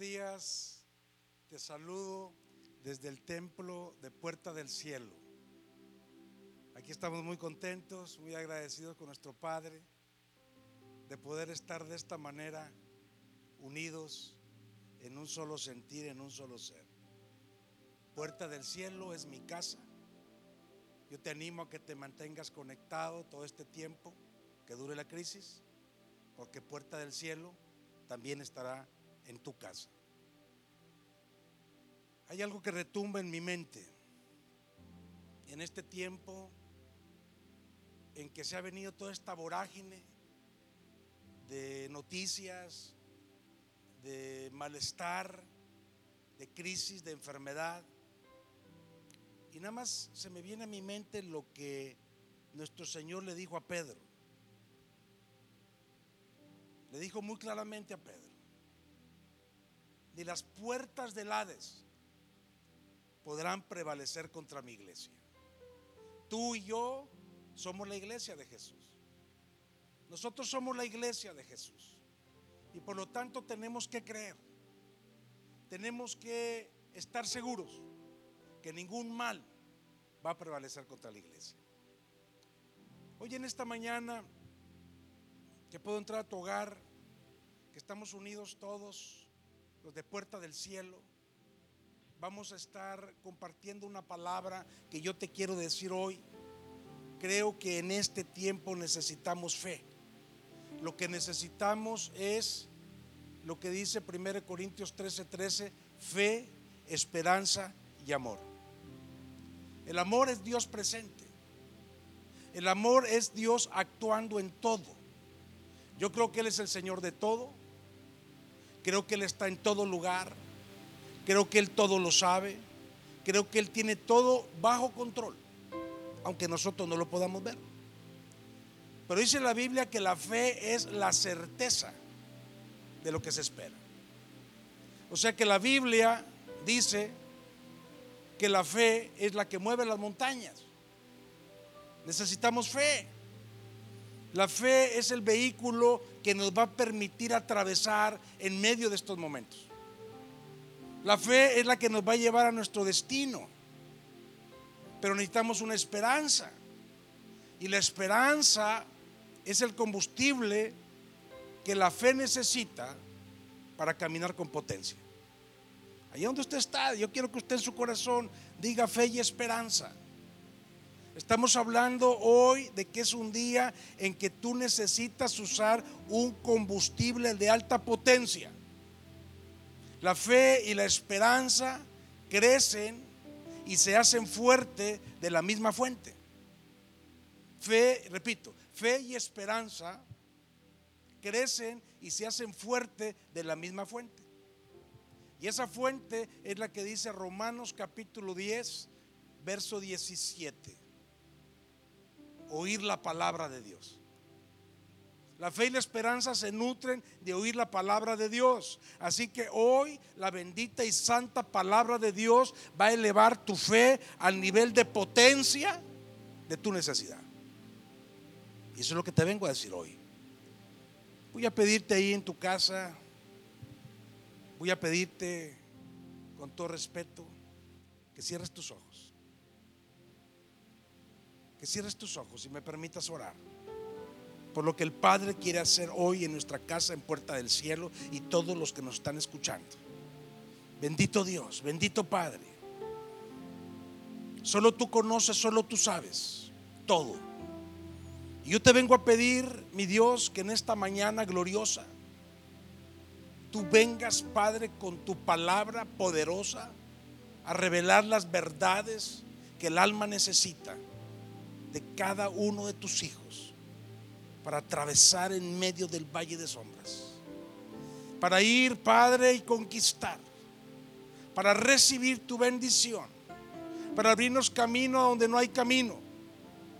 días. Te saludo desde el templo de Puerta del Cielo. Aquí estamos muy contentos, muy agradecidos con nuestro Padre de poder estar de esta manera unidos en un solo sentir, en un solo ser. Puerta del Cielo es mi casa. Yo te animo a que te mantengas conectado todo este tiempo que dure la crisis, porque Puerta del Cielo también estará en tu casa. Hay algo que retumba en mi mente en este tiempo en que se ha venido toda esta vorágine de noticias, de malestar, de crisis, de enfermedad. Y nada más se me viene a mi mente lo que nuestro Señor le dijo a Pedro. Le dijo muy claramente a Pedro, ni las puertas del Hades podrán prevalecer contra mi iglesia. Tú y yo somos la iglesia de Jesús. Nosotros somos la iglesia de Jesús. Y por lo tanto tenemos que creer. Tenemos que estar seguros que ningún mal va a prevalecer contra la iglesia. Hoy en esta mañana que puedo entrar a tu hogar, que estamos unidos todos, los de Puerta del Cielo, vamos a estar compartiendo una palabra que yo te quiero decir hoy. Creo que en este tiempo necesitamos fe. Lo que necesitamos es lo que dice 1 Corintios 13:13, 13, fe, esperanza y amor. El amor es Dios presente. El amor es Dios actuando en todo. Yo creo que Él es el Señor de todo. Creo que Él está en todo lugar. Creo que Él todo lo sabe. Creo que Él tiene todo bajo control, aunque nosotros no lo podamos ver. Pero dice la Biblia que la fe es la certeza de lo que se espera. O sea que la Biblia dice que la fe es la que mueve las montañas. Necesitamos fe. La fe es el vehículo que nos va a permitir atravesar en medio de estos momentos. La fe es la que nos va a llevar a nuestro destino. Pero necesitamos una esperanza. Y la esperanza es el combustible que la fe necesita para caminar con potencia. Allí donde usted está, yo quiero que usted en su corazón diga fe y esperanza. Estamos hablando hoy de que es un día en que tú necesitas usar un combustible de alta potencia. La fe y la esperanza crecen y se hacen fuerte de la misma fuente. Fe, repito, fe y esperanza crecen y se hacen fuerte de la misma fuente. Y esa fuente es la que dice Romanos capítulo 10, verso 17. Oír la palabra de Dios. La fe y la esperanza se nutren de oír la palabra de Dios. Así que hoy la bendita y santa palabra de Dios va a elevar tu fe al nivel de potencia de tu necesidad. Y eso es lo que te vengo a decir hoy. Voy a pedirte ahí en tu casa, voy a pedirte con todo respeto que cierres tus ojos. Que cierres tus ojos y me permitas orar por lo que el Padre quiere hacer hoy en nuestra casa en Puerta del Cielo y todos los que nos están escuchando. Bendito Dios, bendito Padre. Solo tú conoces, solo tú sabes todo. Y yo te vengo a pedir, mi Dios, que en esta mañana gloriosa, tú vengas, Padre, con tu palabra poderosa a revelar las verdades que el alma necesita de cada uno de tus hijos para atravesar en medio del valle de sombras. Para ir, Padre, y conquistar. Para recibir tu bendición. Para abrirnos camino donde no hay camino.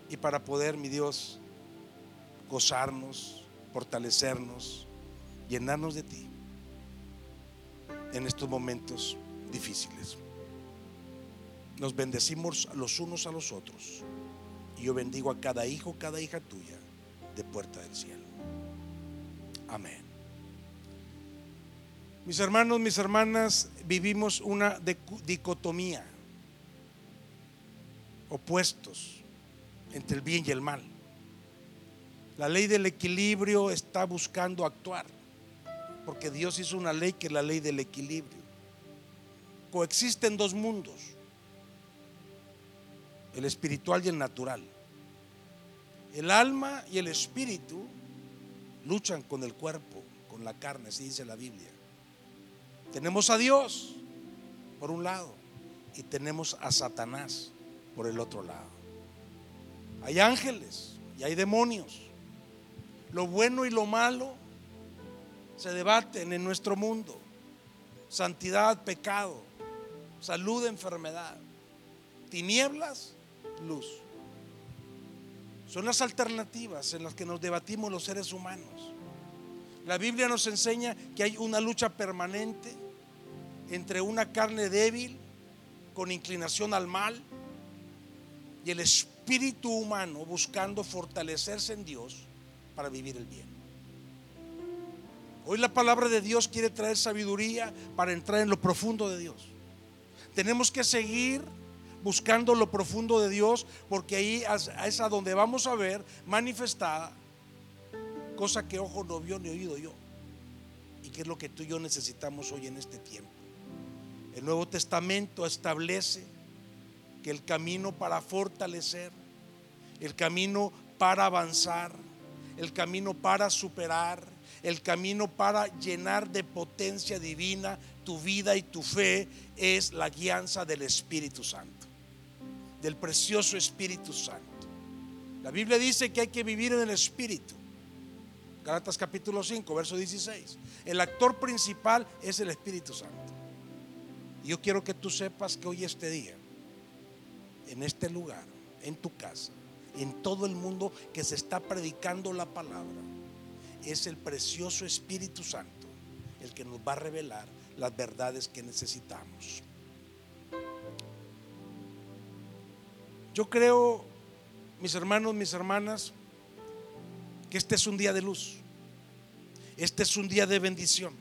Y para poder, mi Dios, gozarnos, fortalecernos, llenarnos de ti en estos momentos difíciles. Nos bendecimos los unos a los otros. Y yo bendigo a cada hijo, cada hija tuya de puerta del cielo. Amén. Mis hermanos, mis hermanas, vivimos una dicotomía, opuestos entre el bien y el mal. La ley del equilibrio está buscando actuar, porque Dios hizo una ley que es la ley del equilibrio. Coexisten dos mundos, el espiritual y el natural. El alma y el espíritu luchan con el cuerpo, con la carne, así dice la Biblia. Tenemos a Dios por un lado y tenemos a Satanás por el otro lado. Hay ángeles y hay demonios. Lo bueno y lo malo se debaten en nuestro mundo. Santidad, pecado, salud, enfermedad, tinieblas, luz. Son las alternativas en las que nos debatimos los seres humanos. La Biblia nos enseña que hay una lucha permanente entre una carne débil con inclinación al mal y el espíritu humano buscando fortalecerse en Dios para vivir el bien. Hoy la palabra de Dios quiere traer sabiduría para entrar en lo profundo de Dios. Tenemos que seguir buscando lo profundo de Dios porque ahí es a donde vamos a ver manifestada cosa que ojo no vio ni oído yo y que es lo que tú y yo necesitamos hoy en este tiempo. El Nuevo Testamento establece que el camino para fortalecer, el camino para avanzar, el camino para superar, el camino para llenar de potencia divina tu vida y tu fe es la guianza del Espíritu Santo, del precioso Espíritu Santo. La Biblia dice que hay que vivir en el Espíritu. Galatas capítulo 5, verso 16. El actor principal es el Espíritu Santo. Yo quiero que tú sepas que hoy este día, en este lugar, en tu casa, en todo el mundo que se está predicando la palabra, es el precioso Espíritu Santo el que nos va a revelar las verdades que necesitamos. Yo creo, mis hermanos, mis hermanas, que este es un día de luz. Este es un día de bendición.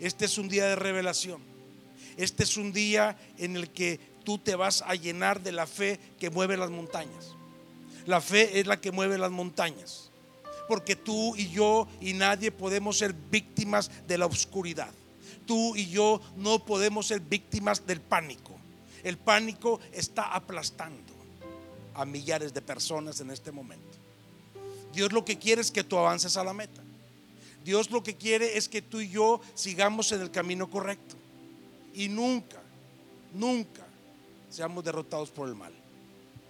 Este es un día de revelación. Este es un día en el que tú te vas a llenar de la fe que mueve las montañas. La fe es la que mueve las montañas. Porque tú y yo y nadie podemos ser víctimas de la oscuridad. Tú y yo no podemos ser víctimas del pánico. El pánico está aplastando a millares de personas en este momento. Dios lo que quiere es que tú avances a la meta. Dios lo que quiere es que tú y yo sigamos en el camino correcto y nunca, nunca seamos derrotados por el mal.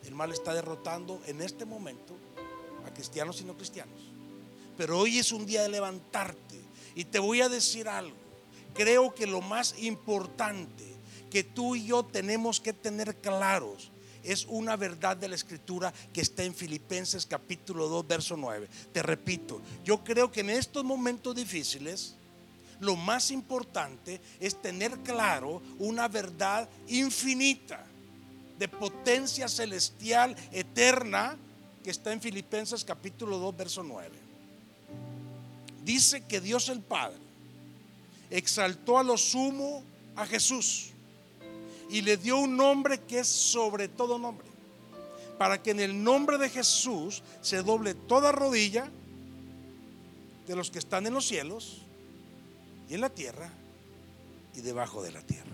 El mal está derrotando en este momento a cristianos y no cristianos. Pero hoy es un día de levantarte y te voy a decir algo. Creo que lo más importante que tú y yo tenemos que tener claros es una verdad de la escritura que está en Filipenses capítulo 2, verso 9. Te repito, yo creo que en estos momentos difíciles, lo más importante es tener claro una verdad infinita de potencia celestial eterna que está en Filipenses capítulo 2, verso 9. Dice que Dios el Padre exaltó a lo sumo a Jesús y le dio un nombre que es sobre todo nombre, para que en el nombre de Jesús se doble toda rodilla de los que están en los cielos y en la tierra y debajo de la tierra.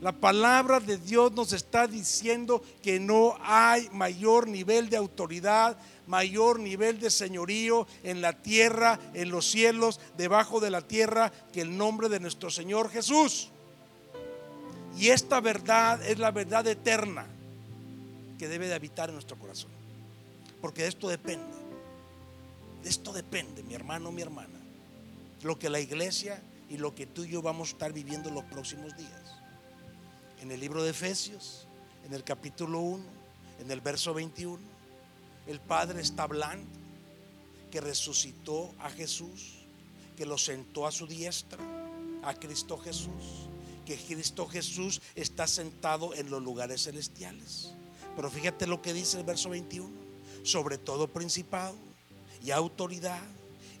La palabra de Dios nos está diciendo que no hay mayor nivel de autoridad, mayor nivel de señorío en la tierra, en los cielos, debajo de la tierra, que el nombre de nuestro Señor Jesús. Y esta verdad es la verdad eterna que debe de habitar en nuestro corazón. Porque de esto depende. De esto depende, mi hermano, mi hermana. Lo que la iglesia y lo que tú y yo vamos a estar viviendo en los próximos días. En el libro de Efesios, en el capítulo 1, en el verso 21, el Padre está hablando que resucitó a Jesús, que lo sentó a su diestra, a Cristo Jesús que Cristo Jesús está sentado en los lugares celestiales. Pero fíjate lo que dice el verso 21. Sobre todo principado y autoridad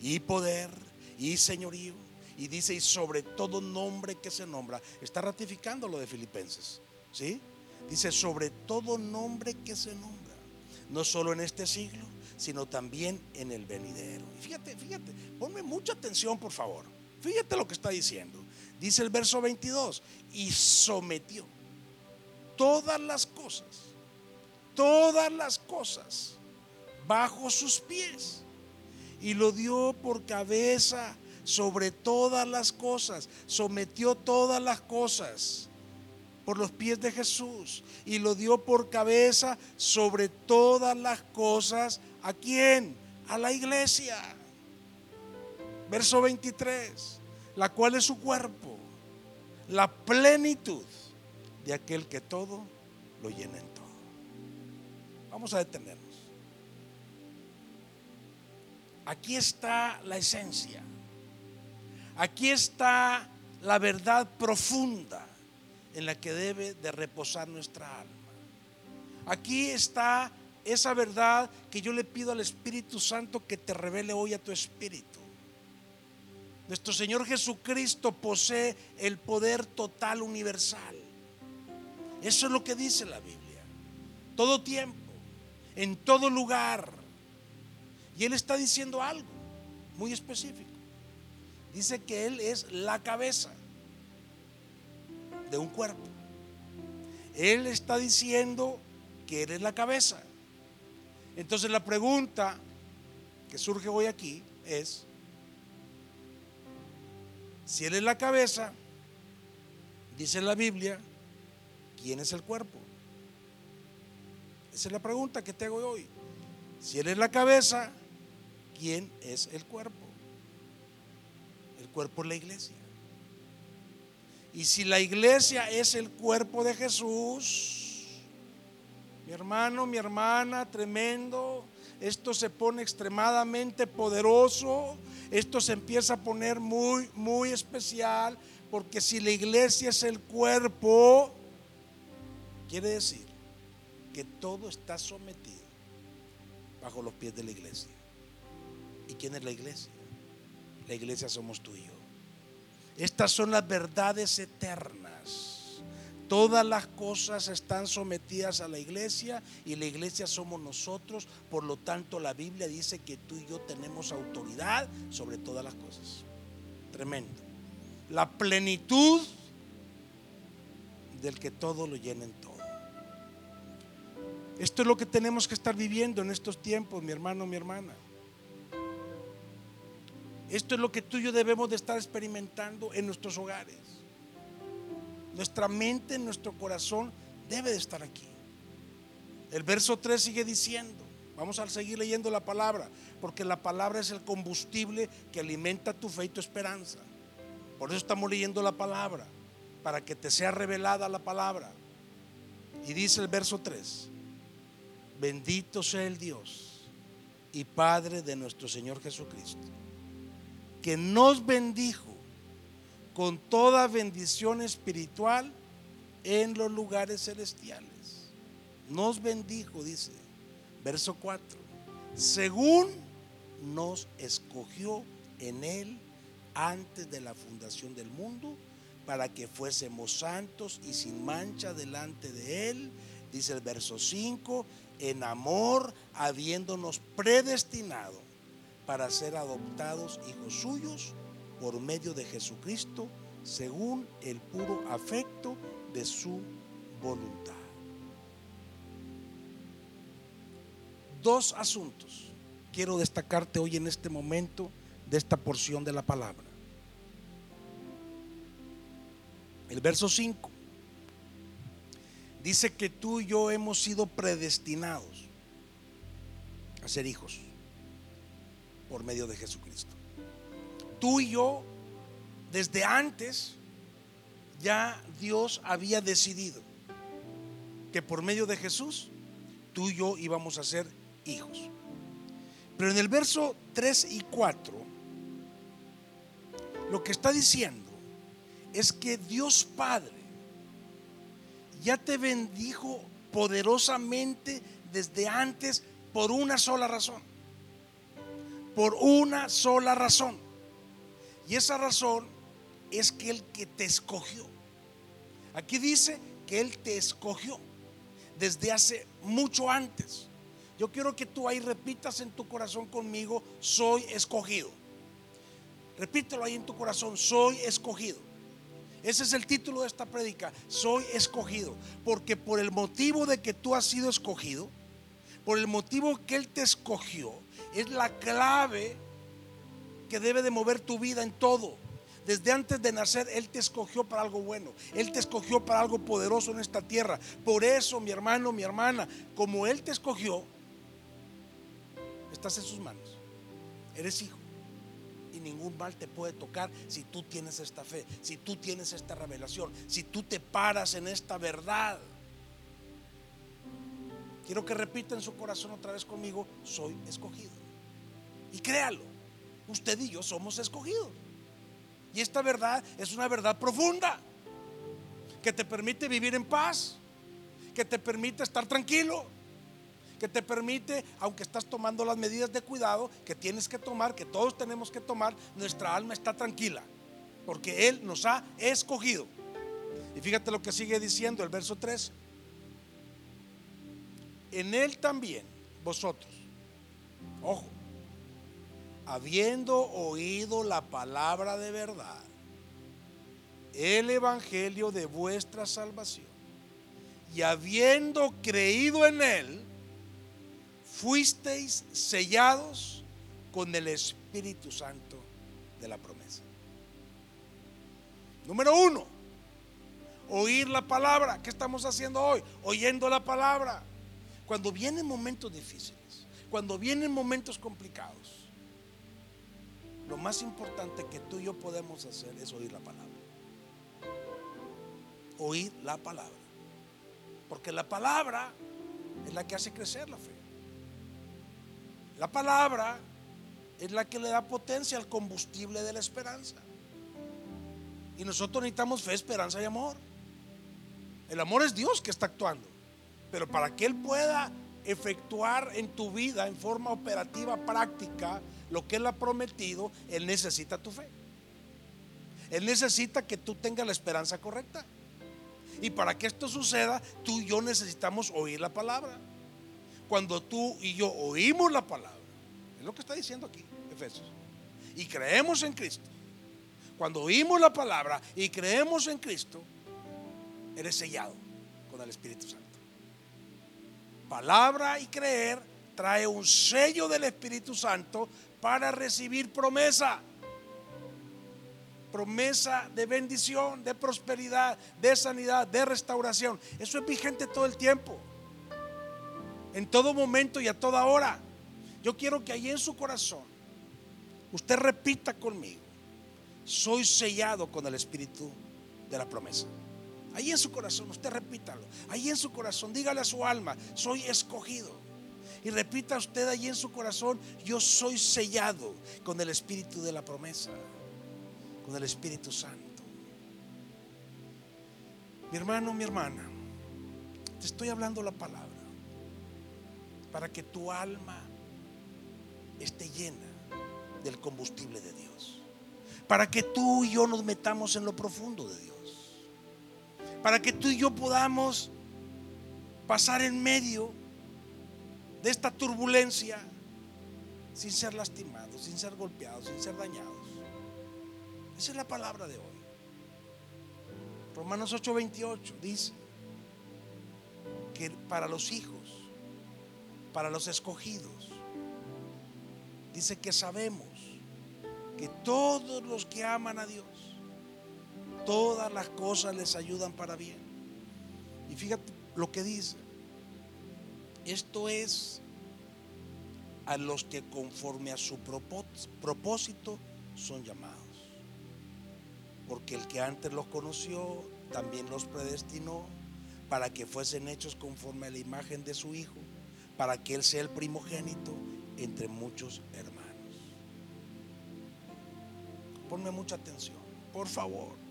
y poder y señorío. Y dice, y sobre todo nombre que se nombra. Está ratificando lo de Filipenses. ¿Sí? Dice, sobre todo nombre que se nombra. No solo en este siglo, sino también en el venidero. Fíjate, fíjate, ponme mucha atención, por favor. Fíjate lo que está diciendo. Dice el verso 22, y sometió todas las cosas, todas las cosas bajo sus pies y lo dio por cabeza sobre todas las cosas, sometió todas las cosas por los pies de Jesús y lo dio por cabeza sobre todas las cosas. ¿A quién? A la iglesia. Verso 23, la cual es su cuerpo, la plenitud de aquel que todo lo llena en todo. Vamos a detenernos. Aquí está la esencia. Aquí está la verdad profunda en la que debe de reposar nuestra alma. Aquí está esa verdad que yo le pido al Espíritu Santo que te revele hoy a tu espíritu. Nuestro Señor Jesucristo posee el poder total universal. Eso es lo que dice la Biblia. Todo tiempo, en todo lugar. Y Él está diciendo algo muy específico. Dice que Él es la cabeza de un cuerpo. Él está diciendo que Él es la cabeza. Entonces la pregunta que surge hoy aquí es, si Él es la cabeza, dice la Biblia, ¿quién es el cuerpo? Esa es la pregunta que te hago hoy. Si Él es la cabeza, ¿quién es el cuerpo? El cuerpo es la iglesia. Y si la iglesia es el cuerpo de Jesús, mi hermano, mi hermana, tremendo, esto se pone extremadamente poderoso, esto se empieza a poner muy, muy especial, porque si la iglesia es el cuerpo, quiere decir que todo está sometido bajo los pies de la iglesia. ¿Y quién es la iglesia? La iglesia somos tú y yo. Estas son las verdades eternas. Todas las cosas están sometidas a la iglesia y la iglesia somos nosotros. Por lo tanto, la Biblia dice que tú y yo tenemos autoridad sobre todas las cosas. Tremendo. La plenitud del que todo lo llena en todo. Esto es lo que tenemos que estar viviendo en estos tiempos, mi hermano, mi hermana. Esto es lo que tú y yo debemos de estar experimentando en nuestros hogares. Nuestra mente, nuestro corazón debe de estar aquí. El verso 3 sigue diciendo, vamos a seguir leyendo la palabra, porque la palabra es el combustible que alimenta tu fe y tu esperanza. Por eso estamos leyendo la palabra, para que te sea revelada la palabra. Y dice el verso 3, bendito sea el Dios y Padre de nuestro Señor Jesucristo que nos bendijo con toda bendición espiritual en los lugares celestiales. Nos bendijo, dice, verso 4, según nos escogió en Él antes de la fundación del mundo, para que fuésemos santos y sin mancha delante de Él, dice el verso 5, en amor, habiéndonos predestinado para ser adoptados hijos suyos por medio de Jesucristo, según el puro afecto de su voluntad. Dos asuntos quiero destacarte hoy en este momento de esta porción de la palabra. El verso 5 dice que tú y yo hemos sido predestinados a ser hijos por medio de Jesucristo. Tú y yo, desde antes, ya Dios había decidido que por medio de Jesús, tú y yo íbamos a ser hijos. Pero en el verso 3 y 4, lo que está diciendo es que Dios Padre ya te bendijo poderosamente desde antes por una sola razón por una sola razón. Y esa razón es que el que te escogió. Aquí dice que Él te escogió desde hace mucho antes. Yo quiero que tú ahí repitas en tu corazón conmigo, soy escogido. Repítelo ahí en tu corazón, soy escogido. Ese es el título de esta prédica, soy escogido. Porque por el motivo de que tú has sido escogido, por el motivo que Él te escogió, es la clave que debe de mover tu vida en todo. Desde antes de nacer, Él te escogió para algo bueno. Él te escogió para algo poderoso en esta tierra. Por eso, mi hermano, mi hermana, como Él te escogió, estás en sus manos. Eres hijo. Y ningún mal te puede tocar si tú tienes esta fe, si tú tienes esta revelación, si tú te paras en esta verdad. Quiero que repita en su corazón otra vez conmigo, soy escogido. Y créalo, usted y yo somos escogidos. Y esta verdad es una verdad profunda que te permite vivir en paz, que te permite estar tranquilo, que te permite, aunque estás tomando las medidas de cuidado que tienes que tomar, que todos tenemos que tomar, nuestra alma está tranquila, porque Él nos ha escogido. Y fíjate lo que sigue diciendo el verso 3. En Él también, vosotros, ojo, habiendo oído la palabra de verdad, el evangelio de vuestra salvación, y habiendo creído en él, fuisteis sellados con el Espíritu Santo de la promesa. Número uno, oír la palabra. ¿Qué estamos haciendo hoy? Oyendo la palabra. Cuando vienen momentos difíciles, cuando vienen momentos complicados, lo más importante que tú y yo podemos hacer es oír la palabra. Oír la palabra. Porque la palabra es la que hace crecer la fe. La palabra es la que le da potencia al combustible de la esperanza. Y nosotros necesitamos fe, esperanza y amor. El amor es Dios que está actuando. Pero para que Él pueda efectuar en tu vida en forma operativa, práctica, lo que Él ha prometido, Él necesita tu fe. Él necesita que tú tengas la esperanza correcta. Y para que esto suceda, tú y yo necesitamos oír la palabra. Cuando tú y yo oímos la palabra, es lo que está diciendo aquí, Efesios, y creemos en Cristo. Cuando oímos la palabra y creemos en Cristo, eres sellado con el Espíritu Santo. Palabra y creer trae un sello del Espíritu Santo para recibir promesa. Promesa de bendición, de prosperidad, de sanidad, de restauración. Eso es vigente todo el tiempo. En todo momento y a toda hora. Yo quiero que ahí en su corazón usted repita conmigo. Soy sellado con el Espíritu de la promesa. Ahí en su corazón, usted repítalo. Ahí en su corazón, dígale a su alma, soy escogido y repita usted allí en su corazón, yo soy sellado con el Espíritu de la promesa, con el Espíritu Santo. Mi hermano, mi hermana, te estoy hablando la palabra para que tu alma esté llena del combustible de Dios. Para que tú y yo nos metamos en lo profundo de Dios. Para que tú y yo podamos pasar en medio de esta turbulencia sin ser lastimados, sin ser golpeados, sin ser dañados. Esa es la palabra de hoy. Romanos 8:28 dice que para los hijos, para los escogidos, dice que sabemos que todos los que aman a Dios, todas las cosas les ayudan para bien. Y fíjate lo que dice, esto es a los que conforme a su propósito son llamados. Porque el que antes los conoció, también los predestinó para que fuesen hechos conforme a la imagen de su Hijo, para que Él sea el primogénito entre muchos hermanos. Ponme mucha atención, por favor.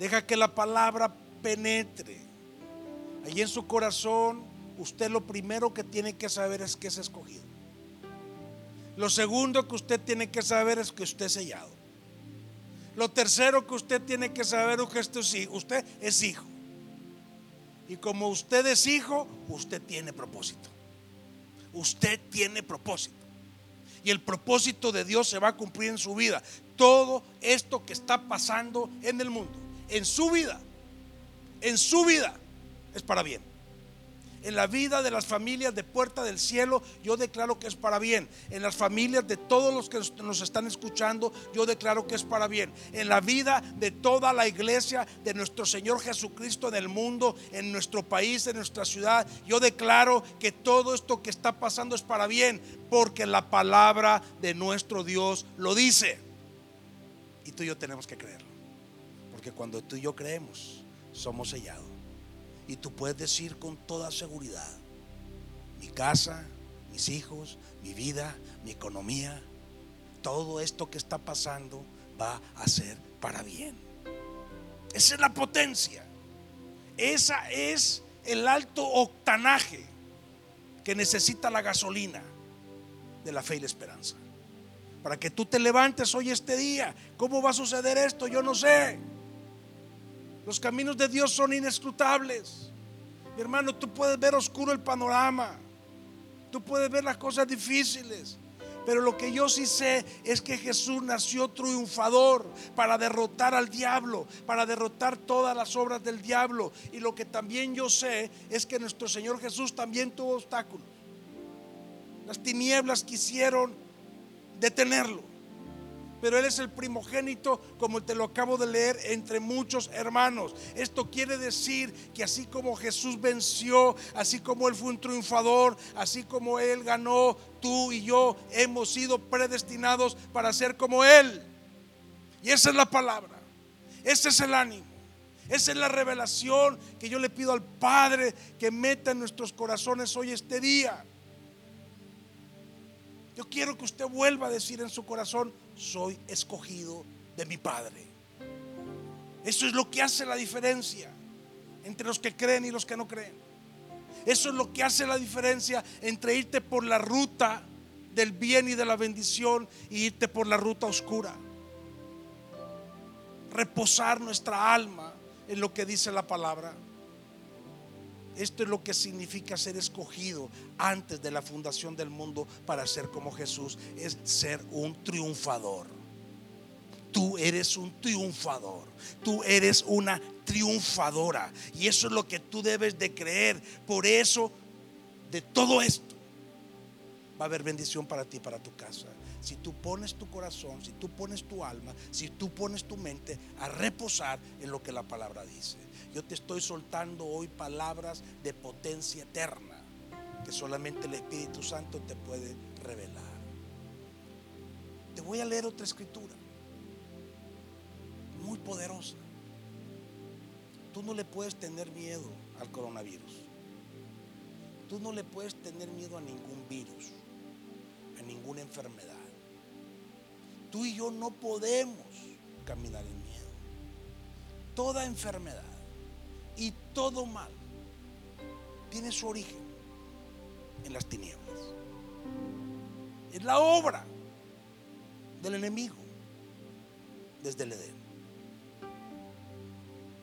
Deja que la palabra penetre. Allí en su corazón usted lo primero que tiene que saber es que es escogido. Lo segundo que usted tiene que saber es que usted es sellado. Lo tercero que usted tiene que saber es que usted es hijo. Y como usted es hijo, usted tiene propósito. Usted tiene propósito. Y el propósito de Dios se va a cumplir en su vida. Todo esto que está pasando en el mundo, en su vida, en su vida, es para bien en la vida de las familias de Puerta del Cielo, yo declaro que es para bien. En las familias de todos los que nos están escuchando, yo declaro que es para bien. En la vida de toda la iglesia de nuestro Señor Jesucristo en el mundo, en nuestro país, en nuestra ciudad, yo declaro que todo esto que está pasando es para bien, porque la palabra de nuestro Dios lo dice. Y tú y yo tenemos que creerlo. Porque cuando tú y yo creemos, somos sellados. Y tú puedes decir con toda seguridad, mi casa, mis hijos, mi vida, mi economía, todo esto que está pasando va a ser para bien. Esa es la potencia. Esa es el alto octanaje que necesita la gasolina de la fe y la esperanza. Para que tú te levantes hoy este día. ¿Cómo va a suceder esto? Yo no sé. Los caminos de Dios son inescrutables. Mi hermano, tú puedes ver oscuro el panorama. Tú puedes ver las cosas difíciles. Pero lo que yo sí sé es que Jesús nació triunfador para derrotar al diablo, para derrotar todas las obras del diablo. Y lo que también yo sé es que nuestro Señor Jesús también tuvo obstáculos. Las tinieblas quisieron detenerlo pero Él es el primogénito, como te lo acabo de leer, entre muchos hermanos. Esto quiere decir que así como Jesús venció, así como Él fue un triunfador, así como Él ganó, tú y yo hemos sido predestinados para ser como Él. Y esa es la palabra, ese es el ánimo. Esa es la revelación que yo le pido al Padre que meta en nuestros corazones hoy este día. Yo quiero que usted vuelva a decir en su corazón, soy escogido de mi Padre. Eso es lo que hace la diferencia entre los que creen y los que no creen. Eso es lo que hace la diferencia entre irte por la ruta del bien y de la bendición y irte por la ruta oscura. Reposar nuestra alma en lo que dice la palabra. Esto es lo que significa ser escogido antes de la fundación del mundo para ser como Jesús. Es ser un triunfador. Tú eres un triunfador. Tú eres una triunfadora. Y eso es lo que tú debes de creer. Por eso, de todo esto, va a haber bendición para ti, para tu casa. Si tú pones tu corazón, si tú pones tu alma, si tú pones tu mente a reposar en lo que la palabra dice. Yo te estoy soltando hoy palabras de potencia eterna que solamente el Espíritu Santo te puede revelar. Te voy a leer otra escritura muy poderosa. Tú no le puedes tener miedo al coronavirus. Tú no le puedes tener miedo a ningún virus, a ninguna enfermedad. Tú y yo no podemos caminar en miedo. Toda enfermedad y todo mal tiene su origen en las tinieblas. Es la obra del enemigo desde el Edén.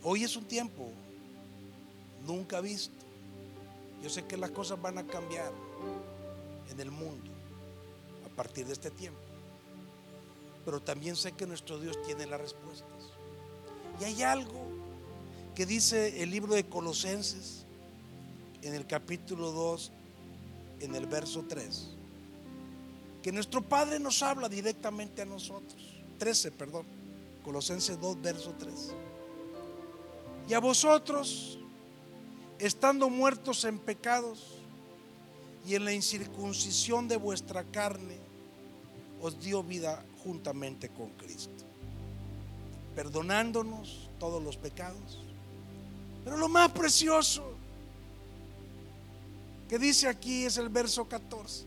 Hoy es un tiempo nunca visto. Yo sé que las cosas van a cambiar en el mundo a partir de este tiempo. Pero también sé que nuestro Dios tiene las respuestas. Y hay algo que dice el libro de Colosenses en el capítulo 2, en el verso 3. Que nuestro Padre nos habla directamente a nosotros. 13, perdón. Colosenses 2, verso 3. Y a vosotros, estando muertos en pecados y en la incircuncisión de vuestra carne, os dio vida juntamente con Cristo, perdonándonos todos los pecados pero lo más precioso que dice aquí es el verso 14.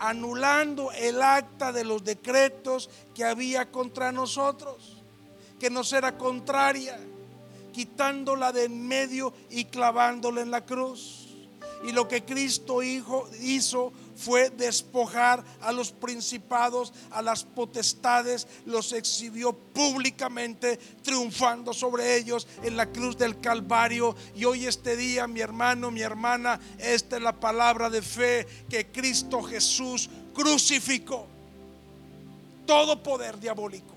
Anulando el acta de los decretos que había contra nosotros, que nos era contraria, quitándola de en medio y clavándola en la cruz. Y lo que Cristo hizo fue despojar a los principados, a las potestades, los exhibió públicamente, triunfando sobre ellos en la cruz del Calvario. Y hoy este día, mi hermano, mi hermana, esta es la palabra de fe que Cristo Jesús crucificó. Todo poder diabólico,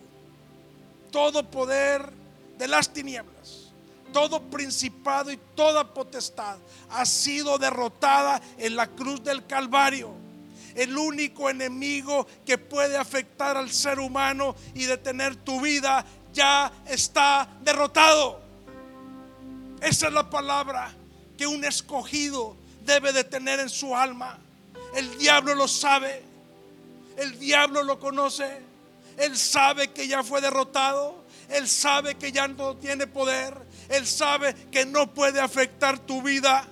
todo poder de las tinieblas todo principado y toda potestad ha sido derrotada en la cruz del Calvario. El único enemigo que puede afectar al ser humano y detener tu vida ya está derrotado. Esa es la palabra que un escogido debe de tener en su alma. El diablo lo sabe. El diablo lo conoce. Él sabe que ya fue derrotado. Él sabe que ya no tiene poder. Él sabe que no puede afectar tu vida.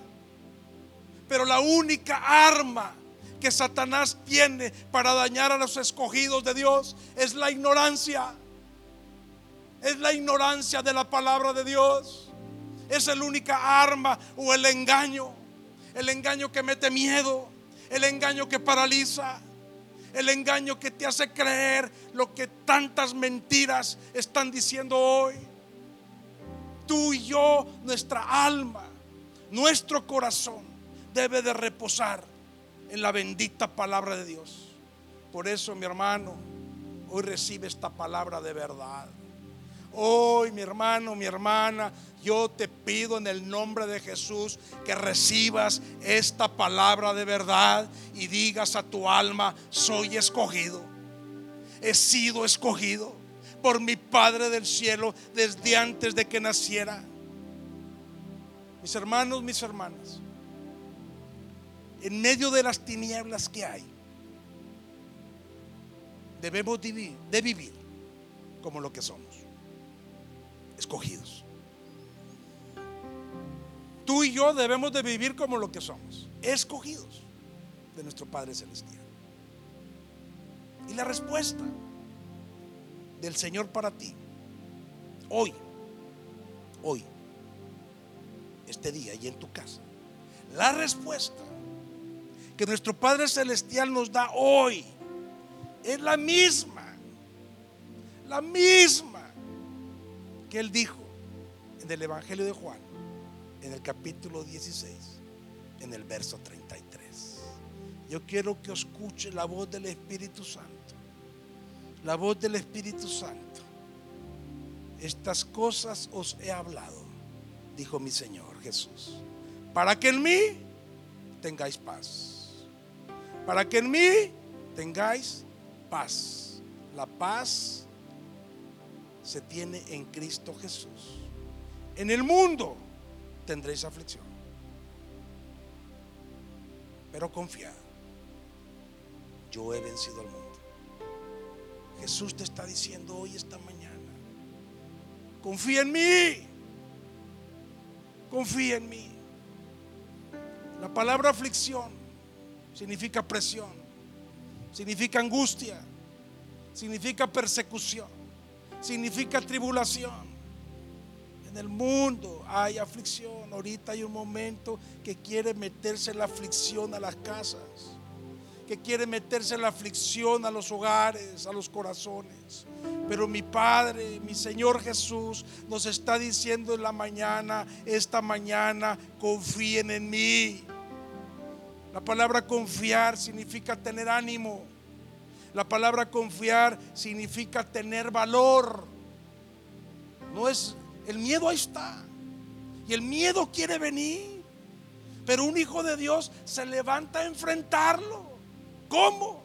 Pero la única arma que Satanás tiene para dañar a los escogidos de Dios es la ignorancia. Es la ignorancia de la palabra de Dios. Es la única arma o el engaño. El engaño que mete miedo. El engaño que paraliza. El engaño que te hace creer lo que tantas mentiras están diciendo hoy tú y yo, nuestra alma, nuestro corazón debe de reposar en la bendita palabra de Dios. Por eso, mi hermano, hoy recibe esta palabra de verdad. Hoy, mi hermano, mi hermana, yo te pido en el nombre de Jesús que recibas esta palabra de verdad y digas a tu alma, soy escogido, he sido escogido por mi Padre del cielo desde antes de que naciera. Mis hermanos, mis hermanas, en medio de las tinieblas que hay, debemos vivir, de vivir como lo que somos, escogidos. Tú y yo debemos de vivir como lo que somos, escogidos de nuestro Padre Celestial. Y la respuesta del Señor para ti, hoy, hoy, este día y en tu casa, la respuesta que nuestro Padre Celestial nos da hoy es la misma, la misma que Él dijo en el Evangelio de Juan, en el capítulo 16, en el verso 33. Yo quiero que escuche la voz del Espíritu Santo la voz del Espíritu Santo. Estas cosas os he hablado, dijo mi Señor Jesús, para que en mí tengáis paz. Para que en mí tengáis paz. La paz se tiene en Cristo Jesús. En el mundo tendréis aflicción. Pero confiad, yo he vencido al mundo. Jesús te está diciendo hoy, esta mañana, confía en mí, confía en mí. La palabra aflicción significa presión, significa angustia, significa persecución, significa tribulación. En el mundo hay aflicción. Ahorita hay un momento que quiere meterse la aflicción a las casas que quiere meterse la aflicción a los hogares, a los corazones. Pero mi Padre, mi Señor Jesús, nos está diciendo en la mañana, esta mañana, confíen en mí. La palabra confiar significa tener ánimo. La palabra confiar significa tener valor. No es, el miedo ahí está. Y el miedo quiere venir. Pero un hijo de Dios se levanta a enfrentarlo. ¿Cómo?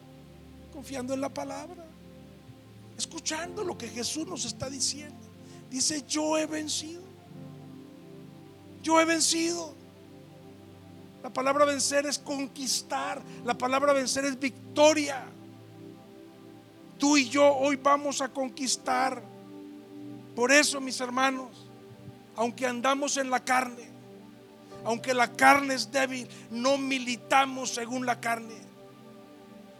Confiando en la palabra. Escuchando lo que Jesús nos está diciendo. Dice, yo he vencido. Yo he vencido. La palabra vencer es conquistar. La palabra vencer es victoria. Tú y yo hoy vamos a conquistar. Por eso, mis hermanos, aunque andamos en la carne, aunque la carne es débil, no militamos según la carne.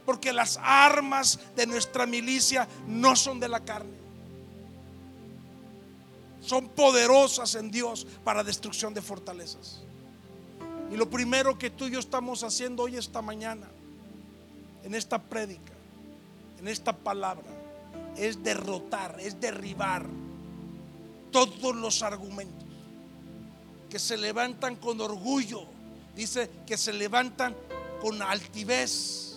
Porque las armas de nuestra milicia no son de la carne. Son poderosas en Dios para destrucción de fortalezas. Y lo primero que tú y yo estamos haciendo hoy esta mañana en esta prédica, en esta palabra, es derrotar, es derribar todos los argumentos que se levantan con orgullo, dice que se levantan con altivez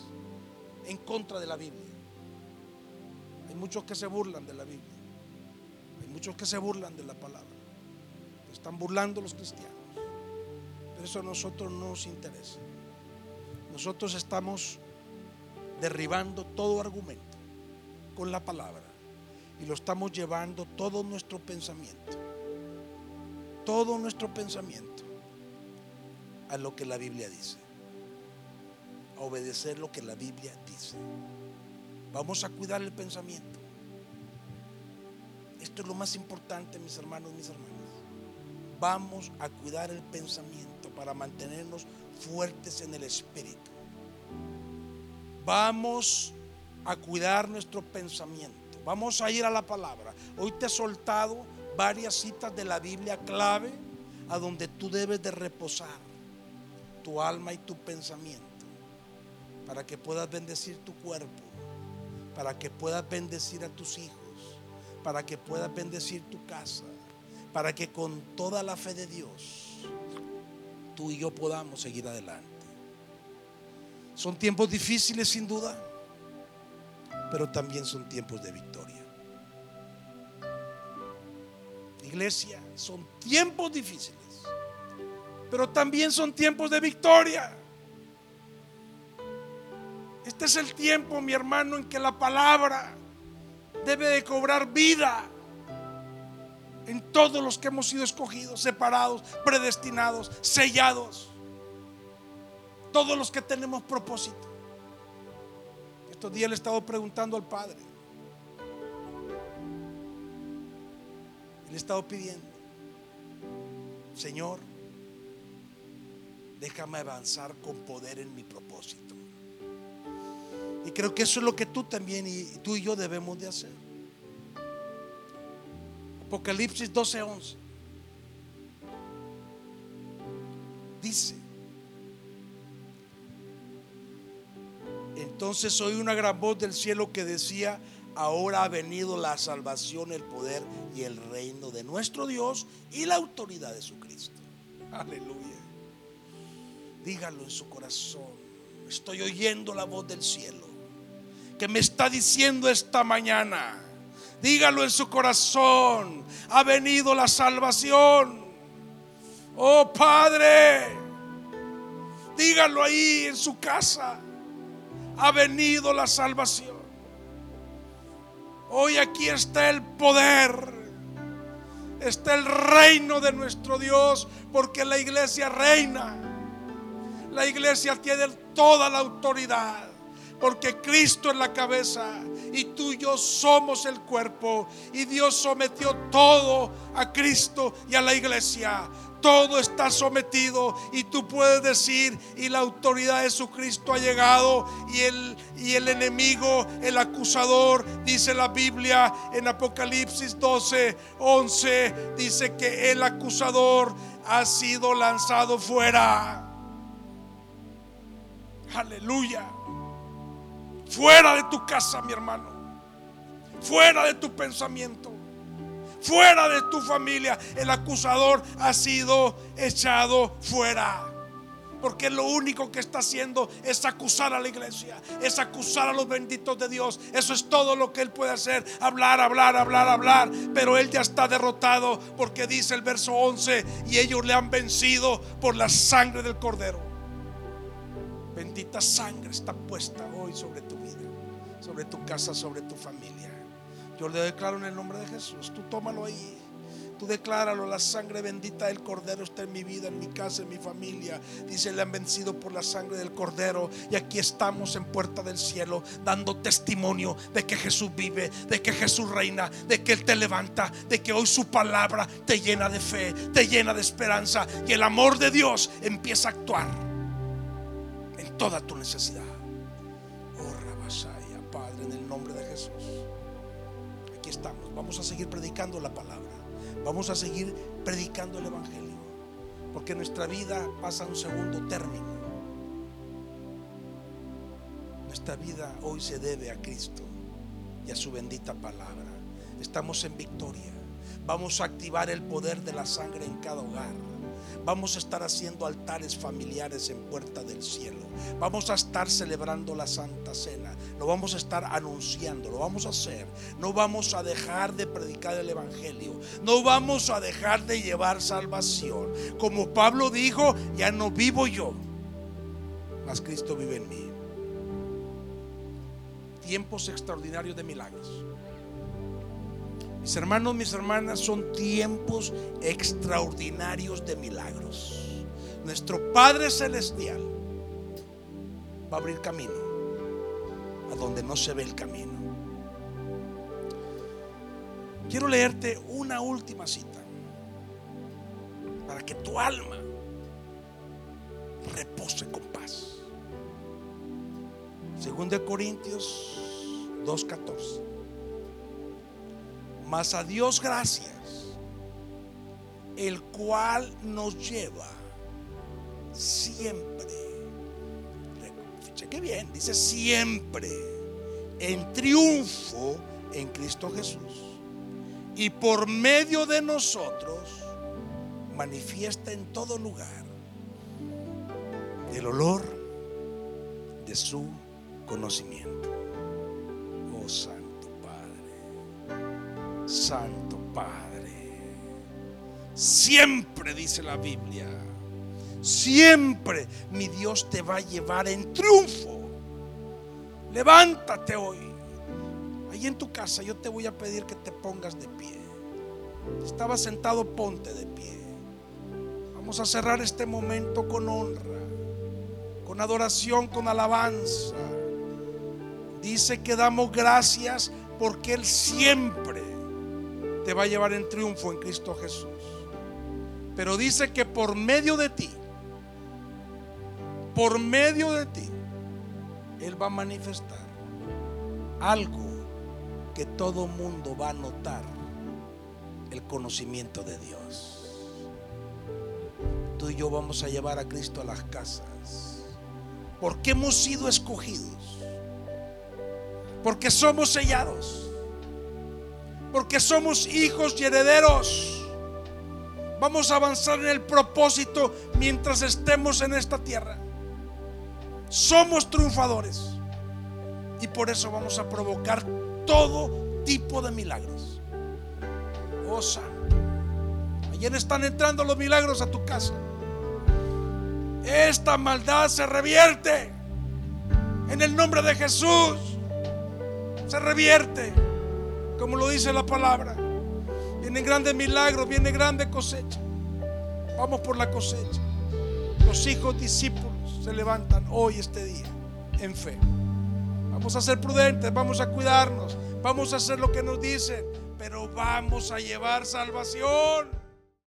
en contra de la Biblia. Hay muchos que se burlan de la Biblia. Hay muchos que se burlan de la palabra. Están burlando los cristianos. Pero eso a nosotros no nos interesa. Nosotros estamos derribando todo argumento con la palabra y lo estamos llevando todo nuestro pensamiento, todo nuestro pensamiento a lo que la Biblia dice, a obedecer lo que la Biblia dice. Vamos a cuidar el pensamiento. Esto es lo más importante, mis hermanos, mis hermanas. Vamos a cuidar el pensamiento para mantenernos fuertes en el espíritu. Vamos a cuidar nuestro pensamiento. Vamos a ir a la palabra. Hoy te he soltado varias citas de la Biblia clave a donde tú debes de reposar tu alma y tu pensamiento para que puedas bendecir tu cuerpo, para que puedas bendecir a tus hijos, para que puedas bendecir tu casa, para que con toda la fe de Dios tú y yo podamos seguir adelante. Son tiempos difíciles sin duda pero también son tiempos de victoria. Iglesia, son tiempos difíciles, pero también son tiempos de victoria. Este es el tiempo, mi hermano, en que la palabra debe de cobrar vida en todos los que hemos sido escogidos, separados, predestinados, sellados, todos los que tenemos propósito. Estos días le he estado preguntando al Padre. le he estado pidiendo, Señor, déjame avanzar con poder en mi propósito. Y creo que eso es lo que tú también y tú y yo debemos de hacer. Apocalipsis 12:11 dice, Entonces oí una gran voz del cielo que decía, ahora ha venido la salvación, el poder y el reino de nuestro Dios y la autoridad de su Cristo. Aleluya. Dígalo en su corazón. Estoy oyendo la voz del cielo que me está diciendo esta mañana. Dígalo en su corazón. Ha venido la salvación. Oh Padre. Dígalo ahí en su casa ha venido la salvación. Hoy aquí está el poder, está el reino de nuestro Dios, porque la iglesia reina. La iglesia tiene toda la autoridad, porque Cristo es la cabeza y tú y yo somos el cuerpo. Y Dios sometió todo a Cristo y a la iglesia todo está sometido y tú puedes decir y la autoridad de Jesucristo ha llegado y el, y el enemigo, el acusador, dice la Biblia en Apocalipsis 12, 11, dice que el acusador ha sido lanzado fuera. Aleluya. Fuera de tu casa, mi hermano. Fuera de tu pensamiento fuera de tu familia. El acusador ha sido echado fuera. Porque lo único que está haciendo es acusar a la iglesia, es acusar a los benditos de Dios. Eso es todo lo que él puede hacer. Hablar, hablar, hablar, hablar. Pero él ya está derrotado porque dice el verso 11, y ellos le han vencido por la sangre del cordero. Bendita sangre está puesta hoy sobre vida, sobre tu casa, sobre tu familia. Yo le declaro en el nombre de Jesús. Tú tómalo ahí. Tú decláralo, la sangre bendita del Cordero está en mi vida, en mi casa, en mi familia. Dice, le han vencido por la sangre del Cordero. Y aquí estamos en puerta del cielo, dando testimonio de que Jesús vive, de que Jesús reina, de que Él te levanta, de que hoy su palabra te llena de fe, te llena de esperanza. Y el amor de Dios empieza a actuar en toda tu necesidad. Vamos a seguir predicando la palabra. Vamos a seguir predicando el Evangelio. Porque nuestra vida pasa a un segundo término. Nuestra vida hoy se debe a Cristo y a su bendita palabra. Estamos en victoria. Vamos a activar el poder de la sangre en cada hogar. Vamos a estar haciendo altares familiares en puerta del cielo. Vamos a estar celebrando la Santa Cena. Lo vamos a estar anunciando. Lo vamos a hacer. No vamos a dejar de predicar el Evangelio. No vamos a dejar de llevar salvación. Como Pablo dijo, ya no vivo yo. Mas Cristo vive en mí. Tiempos extraordinarios de milagros. Mis hermanos, mis hermanas, son tiempos extraordinarios de milagros. Nuestro Padre Celestial va a abrir camino a donde no se ve el camino. Quiero leerte una última cita para que tu alma repose con paz. Según de Corintios 2.14 mas a Dios gracias, el cual nos lleva siempre, cheque bien, dice siempre, en triunfo en Cristo Jesús. Y por medio de nosotros manifiesta en todo lugar el olor de su conocimiento. Santo Padre. Siempre, dice la Biblia, siempre mi Dios te va a llevar en triunfo. Levántate hoy. Ahí en tu casa yo te voy a pedir que te pongas de pie. Estaba sentado, ponte de pie. Vamos a cerrar este momento con honra, con adoración, con alabanza. Dice que damos gracias porque Él siempre te va a llevar en triunfo en Cristo Jesús. Pero dice que por medio de ti, por medio de ti, Él va a manifestar algo que todo mundo va a notar, el conocimiento de Dios. Tú y yo vamos a llevar a Cristo a las casas, porque hemos sido escogidos, porque somos sellados porque somos hijos y herederos. Vamos a avanzar en el propósito mientras estemos en esta tierra. Somos triunfadores. Y por eso vamos a provocar todo tipo de milagros. Oh Santo. Ayer están entrando los milagros a tu casa. Esta maldad se revierte. En el nombre de Jesús. Se revierte como lo dice la palabra. Vienen grandes milagros, viene grande cosecha. Vamos por la cosecha. Los hijos discípulos se levantan hoy, este día, en fe. Vamos a ser prudentes, vamos a cuidarnos, vamos a hacer lo que nos dicen, pero vamos a llevar salvación.